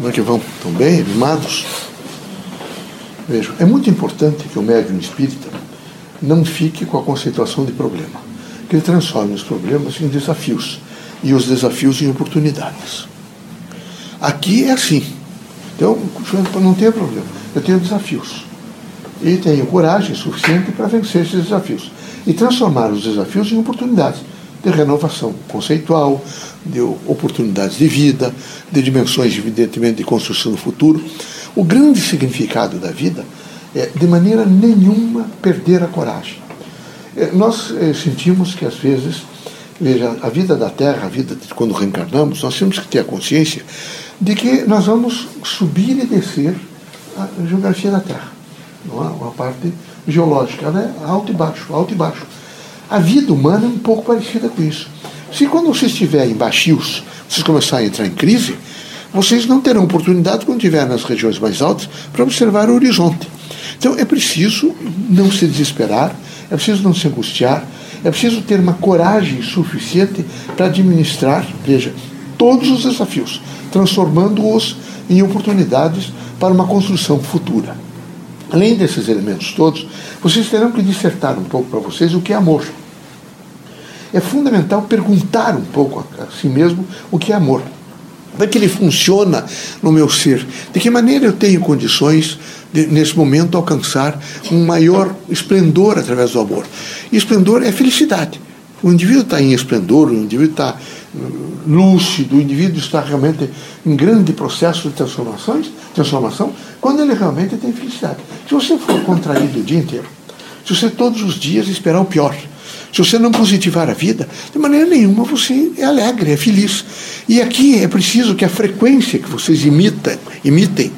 Como é que vão? Estão bem, animados? Vejam, é muito importante que o médium espírita não fique com a conceituação de problema, que ele transforme os problemas em desafios e os desafios em oportunidades. Aqui é assim. Então, não tem problema. Eu tenho desafios. E tenho coragem suficiente para vencer esses desafios. E transformar os desafios em oportunidades de renovação conceitual, de oportunidades de vida, de dimensões, evidentemente, de construção do futuro. O grande significado da vida é, de maneira nenhuma, perder a coragem. É, nós é, sentimos que, às vezes, veja, a vida da Terra, a vida de quando reencarnamos, nós temos que ter a consciência de que nós vamos subir e descer a geografia da Terra. Não é? Uma parte geológica, né? alto e baixo, alto e baixo. A vida humana é um pouco parecida com isso. Se quando você estiver em baixos, vocês começarem a entrar em crise, vocês não terão oportunidade, quando estiver nas regiões mais altas, para observar o horizonte. Então é preciso não se desesperar, é preciso não se angustiar, é preciso ter uma coragem suficiente para administrar, veja, todos os desafios, transformando-os em oportunidades para uma construção futura. Além desses elementos todos, vocês terão que dissertar um pouco para vocês o que é amor. É fundamental perguntar um pouco a si mesmo o que é amor. Como é que ele funciona no meu ser? De que maneira eu tenho condições de, nesse momento, alcançar um maior esplendor através do amor? E esplendor é felicidade. O indivíduo está em esplendor, o indivíduo está hum, lúcido, o indivíduo está realmente em grande processo de transformações, transformação, quando ele realmente tem felicidade. Se você for contraído o dia inteiro, se você todos os dias esperar o pior, se você não positivar a vida, de maneira nenhuma você é alegre, é feliz. E aqui é preciso que a frequência que vocês imitem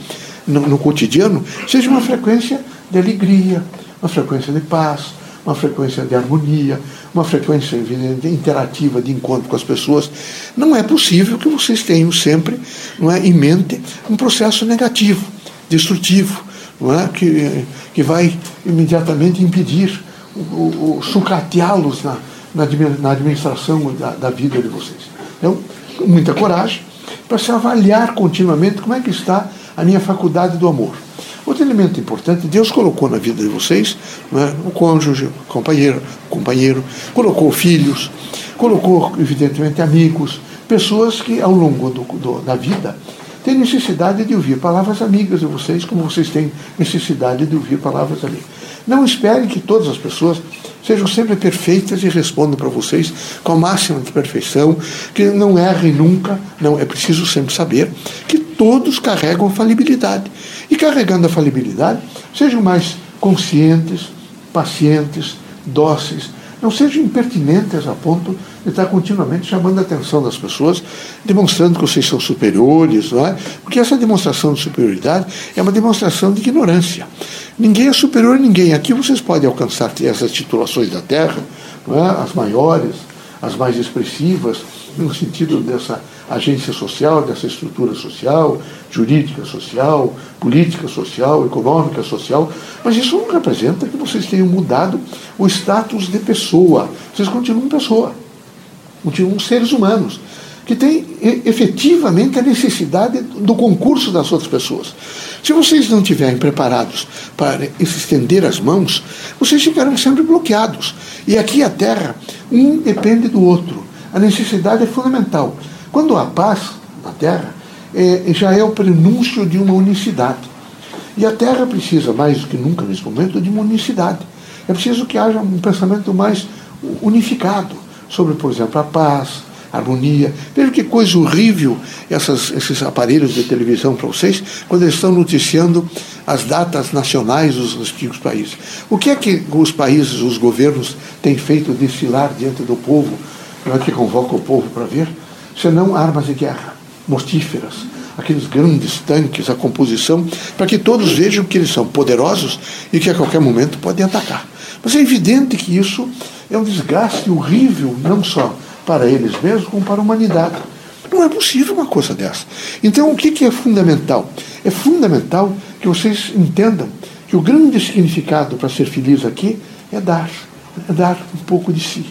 no, no cotidiano seja uma frequência de alegria, uma frequência de paz, uma frequência de harmonia, uma frequência evidente, interativa de encontro com as pessoas. Não é possível que vocês tenham sempre não é, em mente um processo negativo, destrutivo, não é, que, que vai imediatamente impedir o, o sucateá-los na, na, administração da, da vida de vocês. Então, muita coragem para se avaliar continuamente como é que está a minha faculdade do amor. Outro elemento importante, Deus colocou na vida de vocês né, o cônjuge, o companheiro, o companheiro, colocou filhos, colocou, evidentemente, amigos, pessoas que ao longo do, do, da vida têm necessidade de ouvir palavras amigas de vocês, como vocês têm necessidade de ouvir palavras amigas. Não esperem que todas as pessoas sejam sempre perfeitas e respondam para vocês com a máxima de perfeição, que não errem nunca. Não, é preciso sempre saber que todos carregam a falibilidade. E carregando a falibilidade, sejam mais conscientes, pacientes, dóceis, não sejam impertinentes a ponto de estar continuamente chamando a atenção das pessoas, demonstrando que vocês são superiores, não é? Porque essa demonstração de superioridade é uma demonstração de ignorância. Ninguém é superior a ninguém. Aqui vocês podem alcançar essas titulações da terra, não é? as maiores, as mais expressivas, no sentido dessa agência social, dessa estrutura social, jurídica social, política social, econômica social, mas isso não representa que vocês tenham mudado o status de pessoa. Vocês continuam pessoa, continuam seres humanos, que têm efetivamente a necessidade do concurso das outras pessoas. Se vocês não estiverem preparados para estender as mãos, vocês ficarão sempre bloqueados. E aqui a Terra, um depende do outro. A necessidade é fundamental. Quando há paz na Terra, é, já é o prenúncio de uma unicidade. E a Terra precisa, mais do que nunca nesse momento, de uma unicidade. É preciso que haja um pensamento mais unificado sobre, por exemplo, a paz, a harmonia. Veja que coisa horrível essas, esses aparelhos de televisão para vocês, quando eles estão noticiando as datas nacionais dos respectivos países. O que é que os países, os governos, têm feito desfilar diante do povo, que convoca o povo para ver? Senão armas de guerra, mortíferas, aqueles grandes tanques, a composição, para que todos vejam que eles são poderosos e que a qualquer momento podem atacar. Mas é evidente que isso é um desgaste horrível, não só para eles mesmos, como para a humanidade. Não é possível uma coisa dessa. Então, o que é fundamental? É fundamental que vocês entendam que o grande significado para ser feliz aqui é dar, é dar um pouco de si,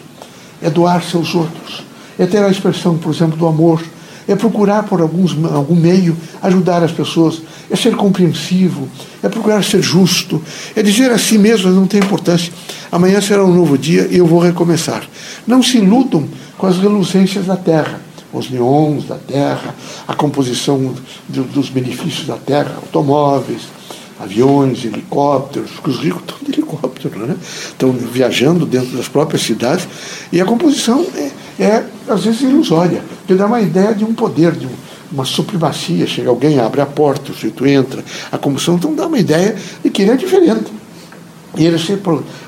é doar-se aos outros é ter a expressão, por exemplo, do amor. É procurar por alguns, algum meio ajudar as pessoas, é ser compreensivo, é procurar ser justo, é dizer a si mesmo, não tem importância, amanhã será um novo dia e eu vou recomeçar. Não se iludam com as reluzências da terra, os neons da terra, a composição dos benefícios da terra, automóveis, aviões, helicópteros, porque os ricos estão de helicóptero, né? estão viajando dentro das próprias cidades, e a composição é, é às vezes ilusória, porque dá uma ideia de um poder, de um, uma supremacia, chega alguém, abre a porta, o sujeito entra, a composição então dá uma ideia de que ele é diferente. E ele se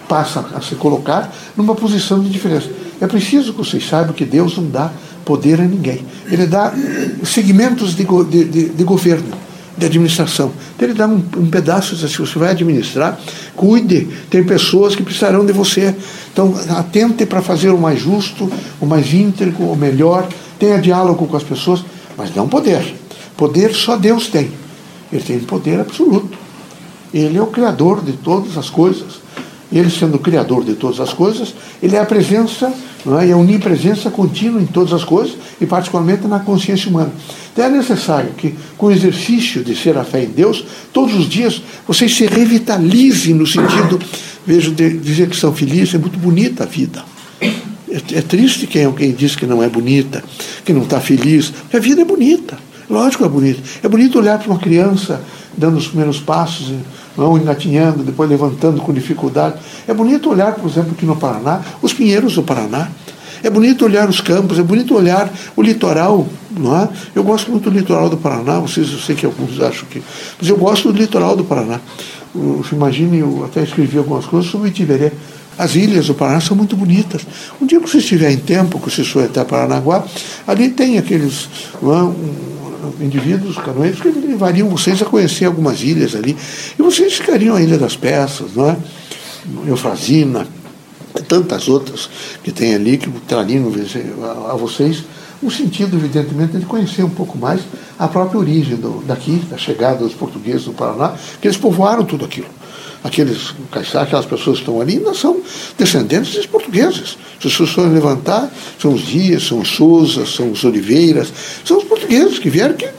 passa a se colocar numa posição de diferença. É preciso que vocês saibam que Deus não dá poder a ninguém. Ele dá segmentos de, de, de, de governo de administração. Então ele dá um, um pedaço assim, você vai administrar, cuide, tem pessoas que precisarão de você. Então atente para fazer o mais justo, o mais íntegro, o melhor, tenha diálogo com as pessoas, mas não poder. Poder só Deus tem. Ele tem poder absoluto. Ele é o criador de todas as coisas. Ele sendo o criador de todas as coisas, ele é a presença é? e a onipresença contínua em todas as coisas, e particularmente na consciência humana. Então é necessário que, com o exercício de ser a fé em Deus, todos os dias vocês se revitalizem no sentido, vejo, de dizer que são felizes, é muito bonita a vida. É, é triste quem alguém diz que não é bonita, que não está feliz, porque a vida é bonita. Lógico que é bonita. É bonito olhar para uma criança dando os primeiros passos, não engatinhando, depois levantando com dificuldade. É bonito olhar, por exemplo, aqui no Paraná, os pinheiros do Paraná. É bonito olhar os campos, é bonito olhar o litoral, não é? Eu gosto muito do litoral do Paraná, vocês, eu sei que alguns acham que. Mas eu gosto do litoral do Paraná. Imagine, eu até escrevi algumas coisas sobre o Itiverê. As ilhas do Paraná são muito bonitas. Um dia que vocês tiverem tempo, que vocês forem até Paranaguá, ali tem aqueles é? Indivíduos canoeiros que levariam vocês a conhecer algumas ilhas ali. E vocês ficariam a Ilha das Peças, não é? Eufrazina, tantas outras que tem ali que trariam a vocês um sentido, evidentemente, de conhecer um pouco mais a própria origem do, daqui, da chegada dos portugueses do Paraná, que eles povoaram tudo aquilo. Aqueles caiçás, aquelas pessoas que estão ali, não são descendentes dos portugueses. Se vocês forem levantar, são os Dias, são os Souza, são os Oliveiras, são os portugueses que vieram, que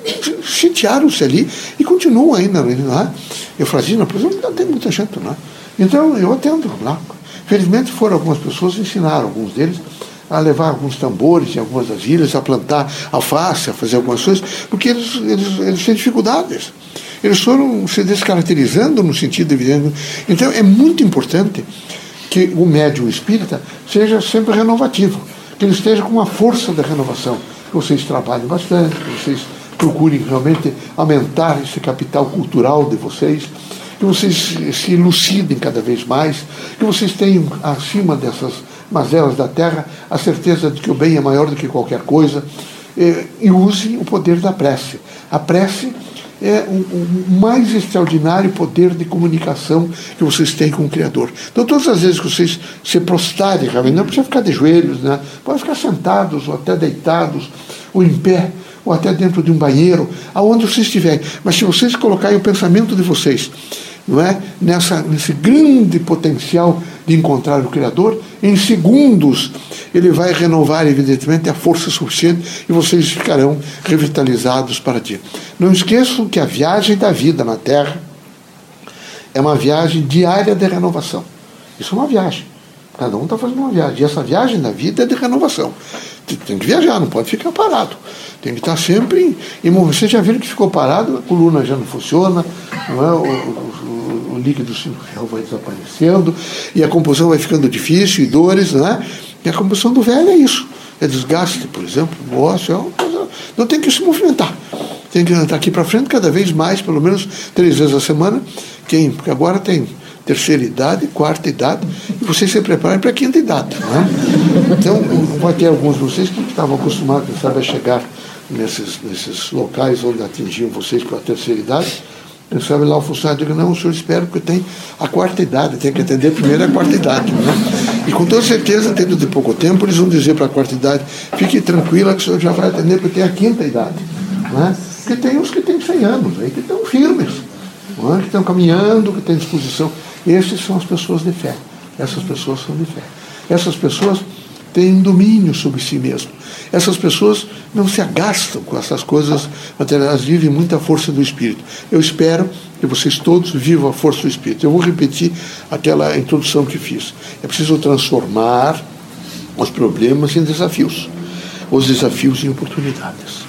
sitiaram-se ali e continuam ainda. Não é? Eufrazina, por exemplo, não tem muita gente lá. Então, eu atendo lá. Felizmente foram algumas pessoas ensinaram, alguns deles, a levar alguns tambores em algumas das ilhas, a plantar alface, a fazer algumas coisas, porque eles, eles, eles têm dificuldades. Eles foram se descaracterizando no sentido evidente. Então é muito importante que o médium espírita seja sempre renovativo, que ele esteja com uma força da renovação, que vocês trabalhem bastante, que vocês procurem realmente aumentar esse capital cultural de vocês que vocês se elucidem cada vez mais, que vocês tenham acima dessas mazelas da terra a certeza de que o bem é maior do que qualquer coisa e, usem o poder da prece. A prece é o, o, mais extraordinário poder de comunicação que vocês têm com o Criador. Então, todas as vezes que vocês se prostarem, realmente, não precisa ficar de joelhos, né? pode ficar sentados ou até deitados ou em pé ou até dentro de um banheiro, aonde vocês estiverem. Mas se vocês colocarem o pensamento de vocês não é? Nessa, nesse grande potencial de encontrar o Criador, em segundos ele vai renovar, evidentemente, a força suficiente e vocês ficarão revitalizados para ti. Não esqueçam que a viagem da vida na Terra é uma viagem diária de renovação. Isso é uma viagem. Cada um está fazendo uma viagem. E essa viagem da vida é de renovação. Tem que viajar, não pode ficar parado. Tem que estar sempre em movimento. Você já viram que ficou parado, a coluna já não funciona, não é? o, o, o líquido sinusal vai desaparecendo, e a composição vai ficando difícil, e dores, né? E a composição do velho é isso. É desgaste, por exemplo, o ósseo, é uma coisa. Não tem que se movimentar. Tem que estar aqui para frente cada vez mais, pelo menos três vezes a semana. Quem, porque agora tem terceira idade, quarta idade, e vocês se preparem para a quinta idade. Né? Então, vai ter alguns de vocês que estavam acostumados sabe, a chegar nesses, nesses locais onde atingiam vocês para a terceira idade. Sabe lá o funcionário diz, não, o senhor espera porque tem a quarta idade, tem que atender primeiro a quarta idade. Né? E com toda certeza, tendo de pouco tempo, eles vão dizer para a quarta idade, fique tranquila que o senhor já vai atender porque tem a quinta idade. Né? Porque tem uns que têm 100 anos, aí, que estão firmes, é? que estão caminhando, que têm disposição. Esses são as pessoas de fé. Essas pessoas são de fé. Essas pessoas tem um domínio sobre si mesmo. Essas pessoas não se agastam com essas coisas materiais, elas vivem muita força do Espírito. Eu espero que vocês todos vivam a força do Espírito. Eu vou repetir aquela introdução que fiz. É preciso transformar os problemas em desafios, os desafios em oportunidades.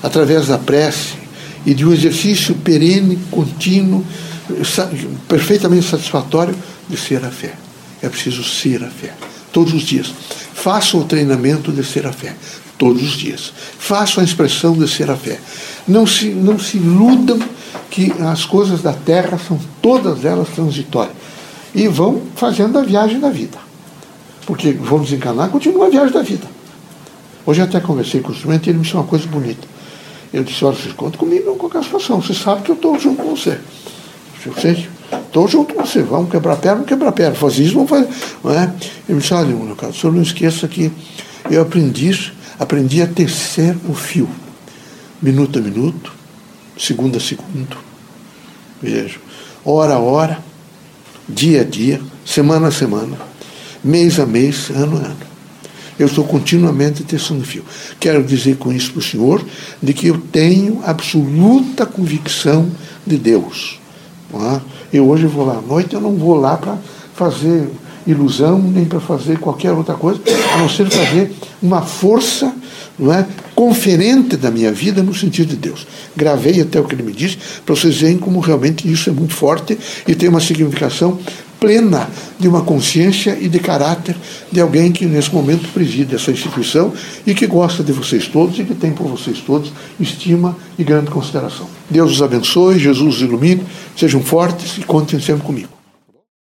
Através da prece e de um exercício perene, contínuo, perfeitamente satisfatório de ser a fé. É preciso ser a fé. Todos os dias. Façam o treinamento de ser a fé. Todos os dias. Façam a expressão de ser a fé. Não se, não se iludam que as coisas da terra são todas elas transitórias. E vão fazendo a viagem da vida. Porque vamos desencanar, continua a viagem da vida. Hoje até conversei com o instrumento e ele me disse uma coisa bonita. Eu disse, olha, vocês contam comigo em qualquer situação. Você sabe que eu estou junto com você. Eu sei, estou junto com você. Vamos quebrar perna, vamos quebrar perna. Fazer isso, vamos fazer. Não é? Ele me disse, olha, meu cara, o senhor não esqueça que eu aprendi, aprendi a tecer o fio. Minuto a minuto, segundo a segundo. Vejo. Hora a hora, dia a dia, semana a semana, mês a mês, ano a ano. Eu estou continuamente tecendo fio. Quero dizer com isso para o senhor de que eu tenho absoluta convicção de Deus. É? Eu hoje vou lá à noite, eu não vou lá para fazer ilusão, nem para fazer qualquer outra coisa, a não ser fazer uma força não é, conferente da minha vida no sentido de Deus. Gravei até o que ele me disse, para vocês verem como realmente isso é muito forte e tem uma significação plena de uma consciência e de caráter de alguém que nesse momento preside essa instituição e que gosta de vocês todos e que tem por vocês todos estima e grande consideração. Deus os abençoe, Jesus os ilumine, sejam fortes e contem sempre comigo.